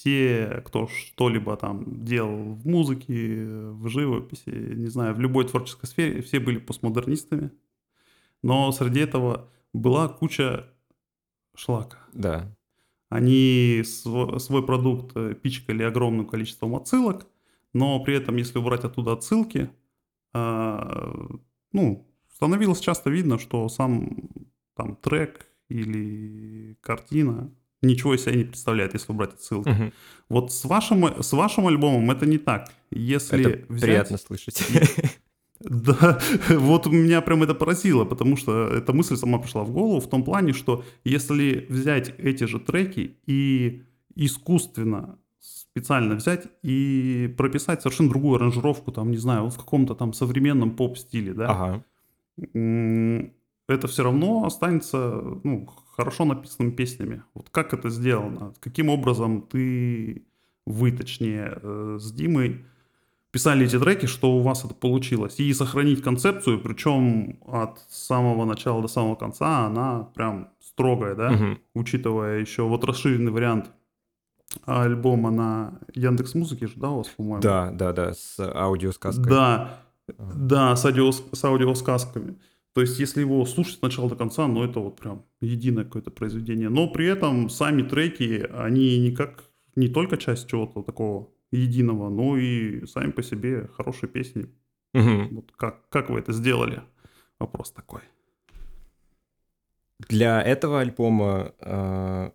Speaker 1: все, кто что-либо там делал в музыке, в живописи, не знаю, в любой творческой сфере, все были постмодернистами. Но среди этого была куча шлака.
Speaker 2: Да.
Speaker 1: Они св- свой продукт э, пичкали огромным количеством отсылок, но при этом, если убрать оттуда отсылки, а, ну, становилось часто видно, что сам там трек или картина ничего из себя не представляет, если убрать отсылки.
Speaker 2: Мгм.
Speaker 1: Вот с вашим, с вашим альбомом это не так. Если
Speaker 2: Это
Speaker 1: взять...
Speaker 2: приятно слышать.
Speaker 1: Да, вот меня прям это поразило, потому что эта мысль сама пришла в голову в том плане, что если взять эти же треки и искусственно специально взять и прописать совершенно другую аранжировку, там, не знаю, в каком-то там современном поп-стиле, да,
Speaker 2: Ага.
Speaker 1: это все равно останется ну, хорошо написанными песнями. Вот как это сделано? Каким образом ты, вы, точнее, э, с Димой писали эти треки, что у вас это получилось? И сохранить концепцию, причем от самого начала до самого конца она прям строгая, да?
Speaker 2: Мгм.
Speaker 1: Учитывая еще вот расширенный вариант альбома на Яндекс Музыке же, да, у вас, по-моему?
Speaker 2: Да, да, да, с аудиосказкой.
Speaker 1: Да, да, с, аудиос- с аудиосказками. То есть, если его слушать с начала до конца, ну, это вот прям единое какое-то произведение. Но при этом сами треки, они не как, не только часть чего-то такого единого, но и сами по себе хорошие песни.
Speaker 2: Мгм.
Speaker 1: Вот как, как вы это сделали? Вопрос такой.
Speaker 2: Для этого альбома э,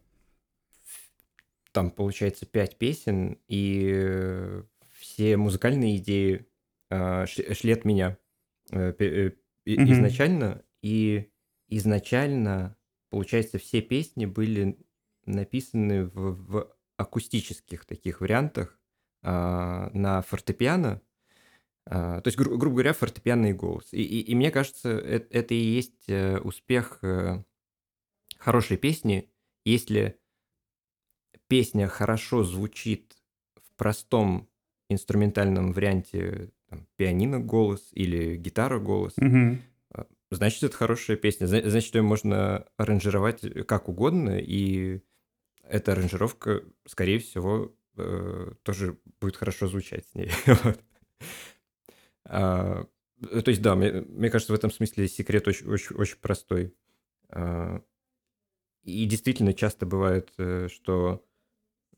Speaker 2: там получается пять песен, и э, все музыкальные идеи э, шли от меня э,
Speaker 1: Мгм.
Speaker 2: изначально. И изначально, получается, все песни были написаны в, в акустических таких вариантах а, на фортепиано. А, то есть, гру- грубо говоря, фортепианный голос. И, и- и мне кажется, э- это и есть э, успех э, хорошей песни, если песня хорошо звучит в простом инструментальном варианте там, пианино голос или гитара голос,
Speaker 1: Мгм.
Speaker 2: значит, это хорошая песня. Зна- Значит, ее можно аранжировать как угодно, и эта аранжировка, скорее всего, э, тоже будет хорошо звучать с ней. Вот. А, э, То есть, да, мне, мне кажется, в этом смысле секрет очень, очень, очень простой. А, И действительно часто бывает, э, что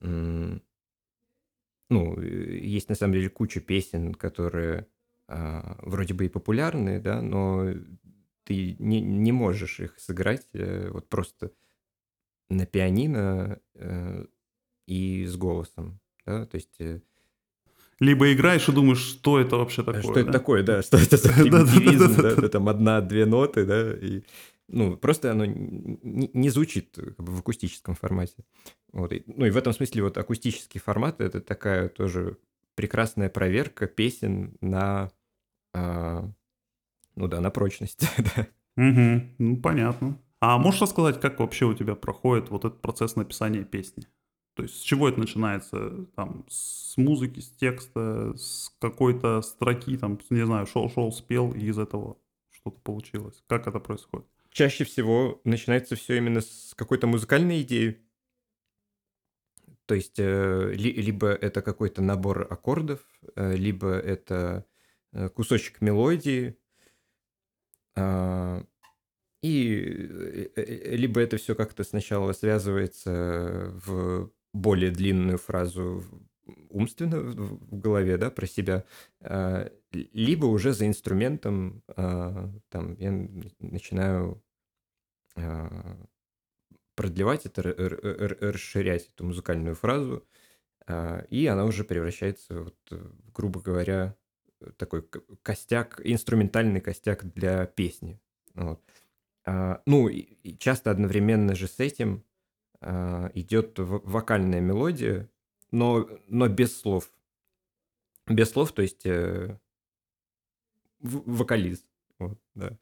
Speaker 2: м, ну, есть на самом деле куча песен, которые а, вроде бы и популярные, да, но ты не, не можешь их сыграть э, вот просто на пианино э, и с голосом, да, то есть э,
Speaker 1: Либо играешь и думаешь, что это вообще
Speaker 2: а
Speaker 1: такое.
Speaker 2: что это
Speaker 1: да?
Speaker 2: такое, да, что это за
Speaker 1: Да-да-да-да-да-да.
Speaker 2: примитивизм, да, это там одна-две ноты, да, и ну, просто оно н- н- не звучит э, как бы в акустическом формате. Вот, и- ну, и в этом смысле вот акустический формат — это такая тоже прекрасная проверка песен на, а, ну да, на прочность, да.
Speaker 1: Мгм. Ну, понятно. А можешь рассказать, как вообще у тебя проходит вот этот процесс написания песни? То есть с чего это начинается? Там, с музыки, с текста, с какой-то строки, там, не знаю, шел-шел, спел, и из этого что-то получилось. Как это происходит?
Speaker 2: Чаще всего начинается все именно с какой-то музыкальной идеи. То есть э, ли- либо это какой-то набор аккордов, э, либо это э, кусочек мелодии, а, и либо это все как-то сначала связывается в более длинную фразу умственно в голове, да, про себя, а, либо уже за инструментом а, там я начинаю а, продлевать это, расширять эту музыкальную фразу, и она уже превращается, вот, грубо говоря, такой костяк, инструментальный костяк для песни. Вот. Ну, и, часто одновременно же с этим идет вокальная мелодия, но, но без слов. Без слов, то есть э, вокалист. Вот, да.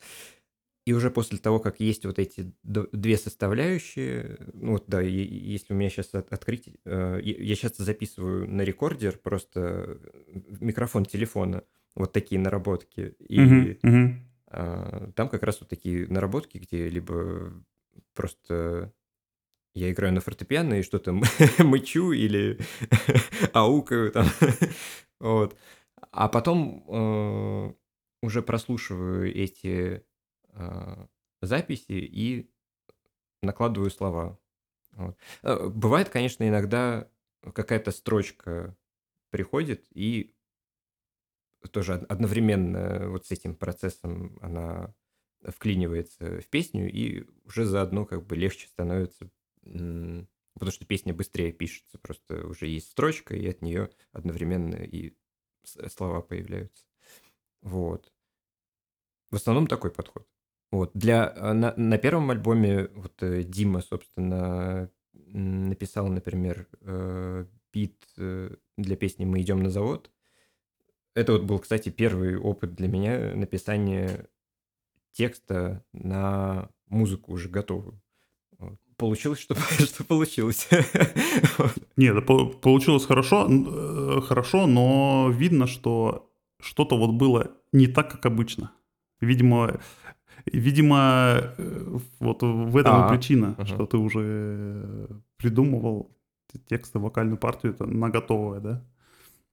Speaker 2: И уже после того, как есть вот эти две составляющие, ну вот да, если у меня сейчас открыть, э, я сейчас записываю на рекордер просто в микрофон телефона вот такие наработки, и
Speaker 1: Мгм, мгм.
Speaker 2: а, там как раз вот такие наработки, где либо просто я играю на фортепиано и что-то мычу или аукаю там, вот. А потом э, уже прослушиваю эти э, записи и накладываю слова. Вот. Э, бывает, конечно, иногда какая-то строчка приходит, и тоже одновременно вот с этим процессом она вклинивается в песню, и уже заодно как бы легче становится, потому что песня быстрее пишется, просто уже есть строчка, и от нее одновременно и слова появляются. Вот. В основном такой подход. Вот. Для, э, на, на первом альбоме вот э, Дима, собственно, написал, например, э, бит для песни «Мы идем на завод». Это вот был, кстати, первый опыт для меня написания текста на музыку уже готовую. Получилось, что, что получилось.
Speaker 1: Нет, да, получилось хорошо, хорошо, но видно, что что-то вот было не так, как обычно. Видимо, видимо, э, вот в этом а, и причина, угу. что ты уже придумывал тексты, вокальную партию это на готовое, да?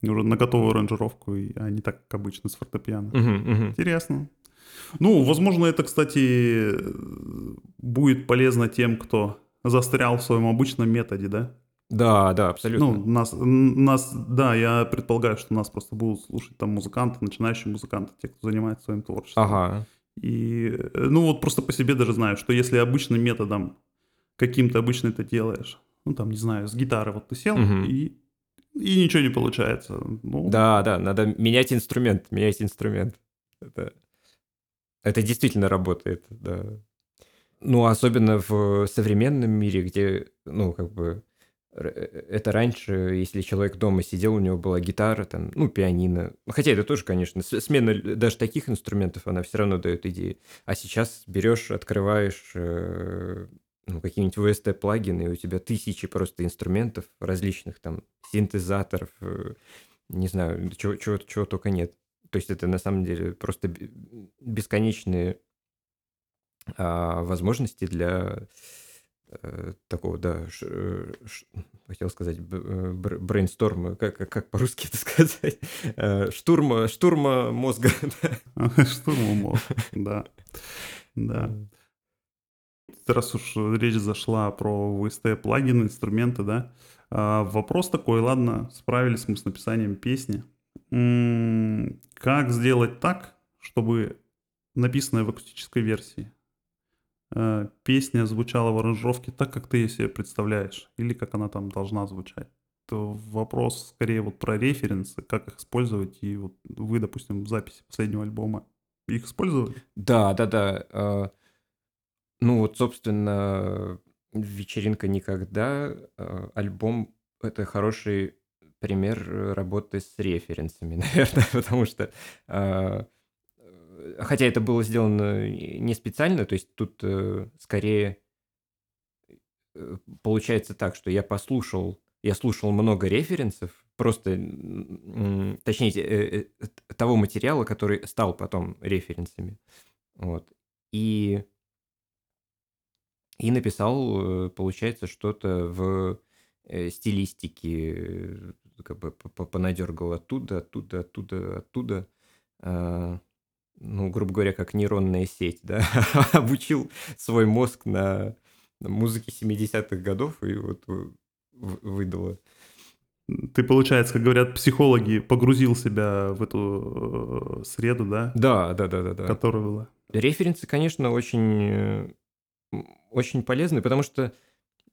Speaker 1: Уже на готовую аранжировку, а не так, как обычно, с фортепиано. Угу, угу. Интересно. Ну, возможно, это, кстати, будет полезно тем, кто застрял в своем обычном методе, да?
Speaker 2: Да, да, абсолютно.
Speaker 1: Ну, нас, нас, да, я предполагаю, что нас просто будут слушать там музыканты, начинающие музыканты, те, кто занимается своим творчеством.
Speaker 2: Ага.
Speaker 1: И, э, ну, вот просто по себе даже знаю, что если обычным методом каким-то обычно это делаешь, ну, там, не знаю, с гитары вот ты сел, угу. и, и ничего не получается. Ну...
Speaker 2: Да, да, надо менять инструмент, менять инструмент. Это, это действительно работает, да. Ну, особенно в современном мире, где, ну, как бы, Э, это раньше, если человек дома сидел, у него была гитара, там, ну, пианино. Хотя это тоже, конечно, смена даже таких инструментов, она все равно дает идеи. А сейчас берешь, открываешь э, ну, какие-нибудь VST-плагины, и у тебя тысячи просто инструментов различных, там, синтезаторов, э, не знаю, чего, чего, чего только нет. То есть это на самом деле просто бесконечные а, возможности для Э, такого, да, ш, э, ш, хотел сказать, э, брейнсторма, как, как по-русски это сказать, штурма, штурма мозга.
Speaker 1: Штурма мозга, да, да. Раз уж речь зашла про VST плагины, инструменты, да, а, вопрос такой, ладно, справились мы с написанием песни. Как сделать так, чтобы написанное в акустической версии э, песня звучала в аранжировке так, как ты ее себе представляешь, или как она там должна звучать. То вопрос скорее вот про референсы, как их использовать, и вот вы, допустим, в записи последнего альбома их использовали?
Speaker 2: Да, да, да. Э, ну вот, собственно, «Вечеринка никогда», э, альбом — это хороший пример работы с референсами, наверное, потому что э, хотя это было сделано не специально, то есть тут э, скорее э, получается так, что я послушал, я слушал много референсов, просто, точнее, того материала, который стал потом референсами. Вот. И, и написал, получается, что-то в стилистике, как бы понадергал оттуда, оттуда, оттуда, оттуда. А, ну, грубо говоря, как нейронная сеть, да, обучил свой мозг на, на музыке 70-х годов и вот выдало.
Speaker 1: Ты, получается, как говорят психологи, погрузил себя в эту э, среду, да?
Speaker 2: Да, да, да, да, да.
Speaker 1: Которая была.
Speaker 2: Референсы, конечно, очень, очень полезны, потому что,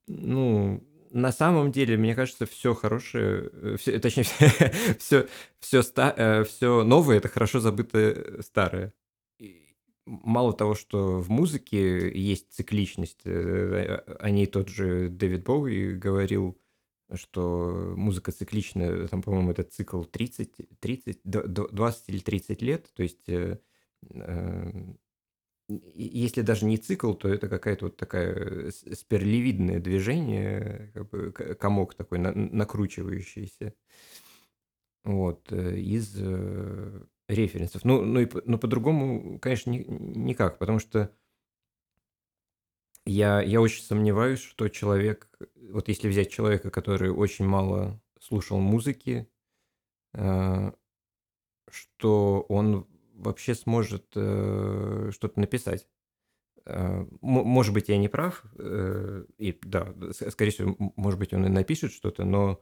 Speaker 2: ну, на самом деле, мне кажется, все хорошее, э, все, точнее, все, все, ста, все э, новое это хорошо забытое старое. И мало того, что в музыке есть цикличность, э, о ней тот же Дэвид Боуи говорил, что музыка цикличная, там, по-моему, этот цикл 30, 30, 20 или 30 лет, то есть если даже не цикл, то это какая-то вот такая сперлевидное движение, как бы комок такой на, накручивающийся. Вот, э, из э, референсов. Ну, ну, и, ну по-другому, конечно, ни, никак, потому что я, я очень сомневаюсь, что человек, вот если взять человека, который очень мало слушал музыки, э, что он вообще сможет э, что-то написать. э, может быть, я не прав, и да, скорее всего, может быть, он и напишет что-то, но...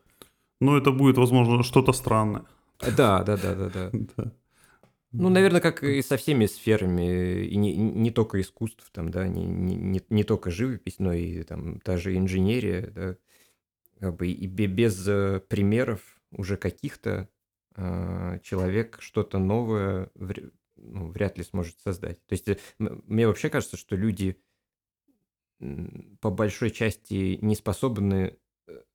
Speaker 1: Но это будет, возможно, что-то странное.
Speaker 2: Да, да, да, да, да. Ну, наверное, как и со всеми сферами, и не, не только искусств, там, да, не, не, не только живопись, но и там та же инженерия, да, как бы и без э, примеров уже каких-то э, человек что-то новое ну, вряд ли сможет создать. То есть э, мне вообще кажется, что люди по большой части не способны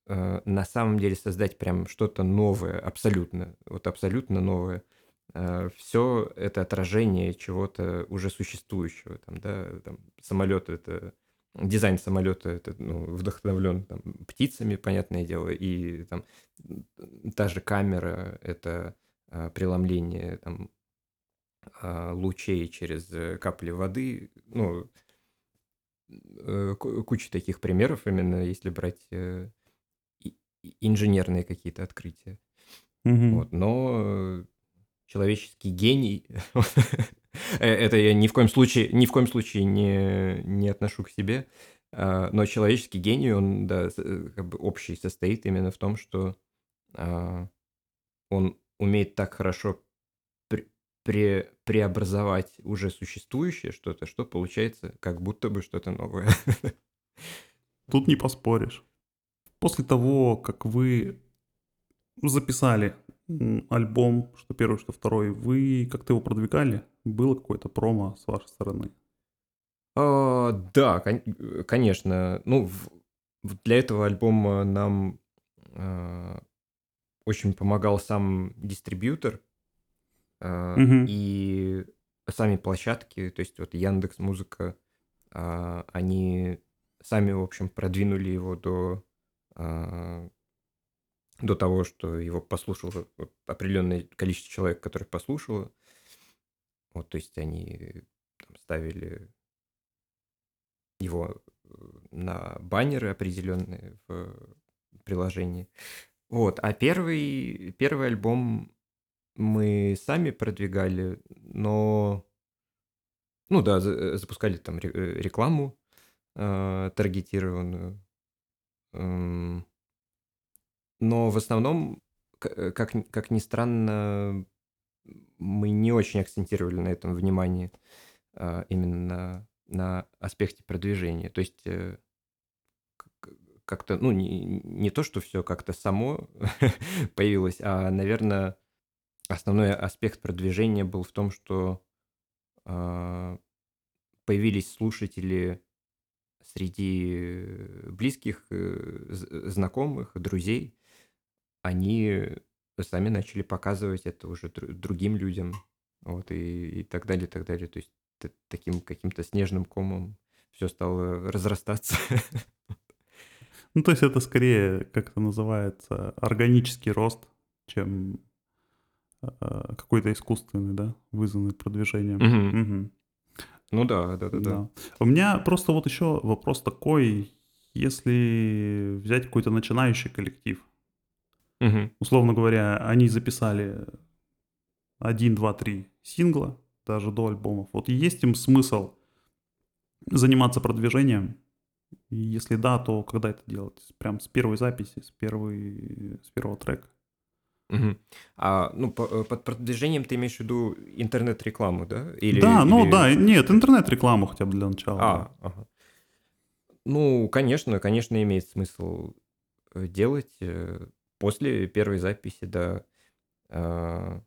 Speaker 2: э, на самом деле создать прям что-то новое, абсолютно, вот абсолютно новое – Э, все это отражение чего-то уже существующего. Там, да, там, самолет это дизайн самолета это ну, вдохновлен там, птицами, понятное дело, и там та же камера это а, преломление там, а, лучей через э, капли воды, ну э, куча таких примеров именно, если брать э, инженерные какие-то открытия.
Speaker 1: Mm-hmm.
Speaker 2: Вот, но человеческий гений. Э, это я ни в коем случае, ни в коем случае не, не отношу к себе. А, но человеческий гений, он, да, э, как бы общий состоит именно в том, что а, он умеет так хорошо пре преобразовать уже существующее что-то, что получается как будто бы что-то новое.
Speaker 1: Тут не поспоришь. После того, как вы записали альбом, что первый, что второй, вы как-то его продвигали? Было какое-то промо с вашей стороны?
Speaker 2: А, да, кон- конечно. Ну, в- для этого альбома нам а, очень помогал сам дистрибьютор а,
Speaker 1: Мгм.
Speaker 2: и сами площадки, то есть вот Яндекс Музыка, а, они сами, в общем, продвинули его до а, до того, что его послушало определенное количество человек, которых послушало. Вот, то есть они там, ставили его э, на баннеры определенные в приложении. Вот, а первый, первый альбом мы сами продвигали, но, ну да, запускали там э, рекламу э, таргетированную. Но в основном, э, как, как ни странно, мы не очень акцентировали на этом внимание а, именно на, аспекте продвижения. То есть э, как-то, ну, не, не то, что все как-то само появилось, а, наверное, основной аспект продвижения был в том, что э, появились слушатели среди близких, э, знакомых, друзей, они сами начали показывать это уже другим людям, вот, и, и так далее, и так далее. То есть таким каким-то снежным комом все стало разрастаться.
Speaker 1: Ну, то есть это скорее, как это называется, органический рост, чем э, какой-то искусственный, да, вызванный продвижением.
Speaker 2: Угу. Угу. Ну да, да, да, да, да.
Speaker 1: У меня просто вот еще вопрос такой, если взять какой-то начинающий коллектив,
Speaker 2: Угу.
Speaker 1: Условно говоря, они записали один, два, три сингла, даже до альбомов. Вот есть им смысл заниматься продвижением? Если да, то когда это делать? Прям с первой записи, с, первой, с первого трека?
Speaker 2: Угу. А, ну, по, э, под продвижением ты имеешь в виду интернет-рекламу, да?
Speaker 1: Или, да, ну или... да, нет, интернет-рекламу хотя бы для начала.
Speaker 2: А, да. ага. Ну, конечно, конечно, имеет смысл э, делать. Э, После первой записи, да, а,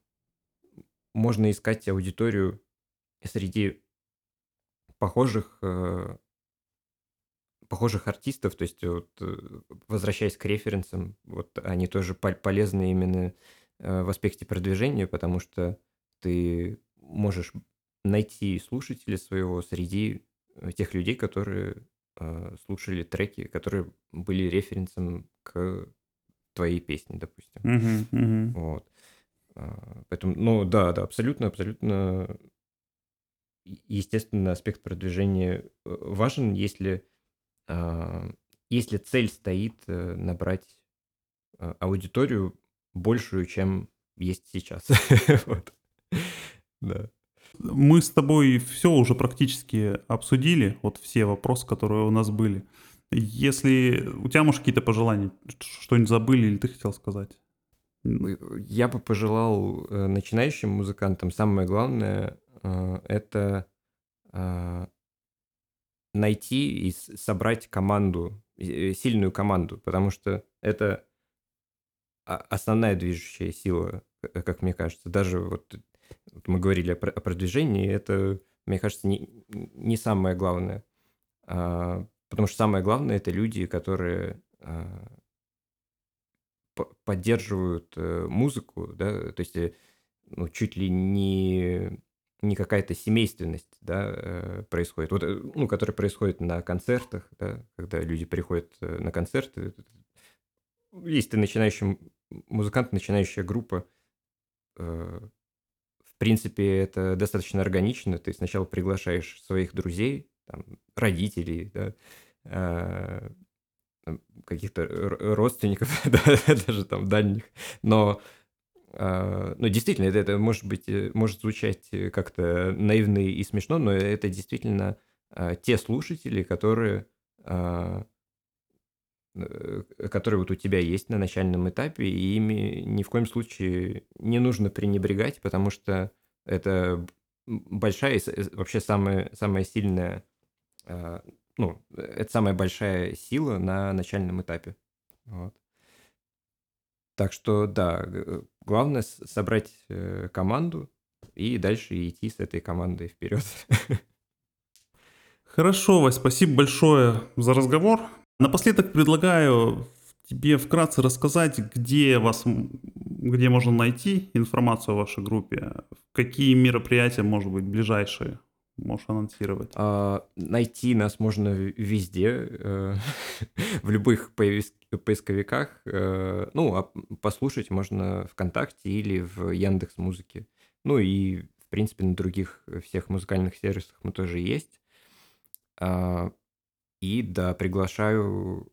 Speaker 2: можно искать аудиторию среди похожих, э, похожих артистов, то есть вот, э, возвращаясь к референсам, вот они тоже полезны именно э, в аспекте продвижения, потому что ты можешь найти слушателя своего среди тех людей, которые слушали треки, которые были референсом к твоей песни, допустим.
Speaker 1: Угу, угу.
Speaker 2: Вот. А, поэтому, ну да, да, абсолютно, абсолютно естественно, аспект продвижения э, важен, если, а, если цель стоит э, набрать а, аудиторию большую, чем есть сейчас. вот. Да.
Speaker 1: Мы с тобой все уже практически обсудили, вот все вопросы, которые у нас были. Если у тебя, может, какие-то пожелания, что-нибудь забыли или ты хотел сказать?
Speaker 2: Я бы пожелал э, начинающим музыкантам самое главное э, это э, найти и собрать команду, сильную команду, потому что это основная движущая сила, как мне кажется. Даже вот мы говорили о продвижении, это, мне кажется, не, не самое главное. Потому что самое главное это люди, которые а, поддерживают э, музыку, да, то есть э, ну, чуть ли не, не какая-то семейственность да, э, происходит, вот, ну, которая происходит на концертах, да, когда люди приходят на концерты. Если ты начинающий музыкант, начинающая группа, принципе, это достаточно органично. Ты сначала приглашаешь своих друзей, там, родителей, да, э, каких-то родственников, да, даже там дальних, но э, ну, действительно, это, это может быть, э, может звучать как-то наивно и смешно, но это действительно те слушатели, которые которые вот у тебя есть на начальном этапе, и ими ни в коем случае не нужно пренебрегать, потому что это большая, э, вообще самая, самая сильная, ну, это самая большая сила на начальном этапе. Вот. Так что, да, главное собрать э, команду и дальше идти с этой командой вперед.
Speaker 1: Хорошо, Вась, спасибо большое за разговор. Напоследок предлагаю тебе вкратце рассказать, где вас, где можно найти информацию о вашей группе, какие мероприятия, может быть, ближайшие можешь анонсировать?
Speaker 2: А, найти нас можно везде, э, в любых поисковиках. Э, ну, а послушать можно ВКонтакте или в Яндекс Музыке. Ну и, в принципе, на других всех музыкальных сервисах мы тоже есть. А, и да, приглашаю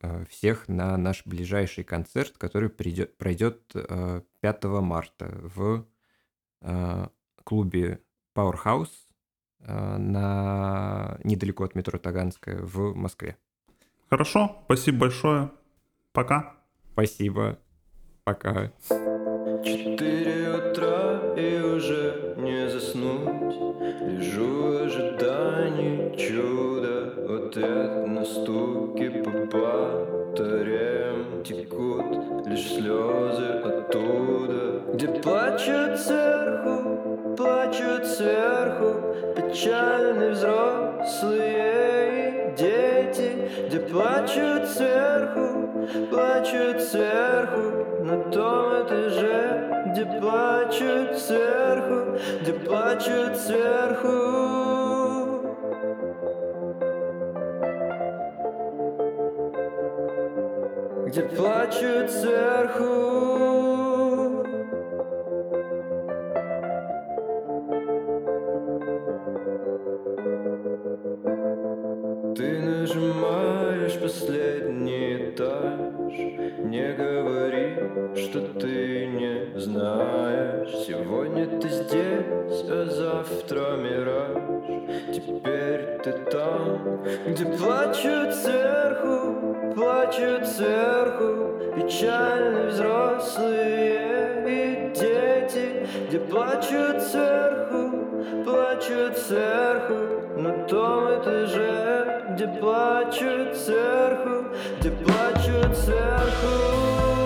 Speaker 2: э, всех на наш ближайший концерт, который придет, пройдет э, 5 марта в клубе Powerhouse на недалеко от метро Таганская в Москве.
Speaker 1: Хорошо, спасибо большое. Пока.
Speaker 2: Спасибо. Пока.
Speaker 3: Четыре утра и уже не заснуть Лежу в ожидании чуда Ответ на стуки по батареям Текут лишь слезы оттуда Где плачут сверху, плачут сверху Печальные взрослые дети Где плачут сверху, плачут сверху На том этаже, где плачут сверху Где плачут сверху где плачут сверху. Что ты не знаешь. Сегодня ты здесь, а завтра мираж. Теперь ты там, где плачут сверху плачут сверху Печальные взрослые. И дети Где плачут сверху, плачут сверху. На том этаже, где плачут сверху Где плачут сверху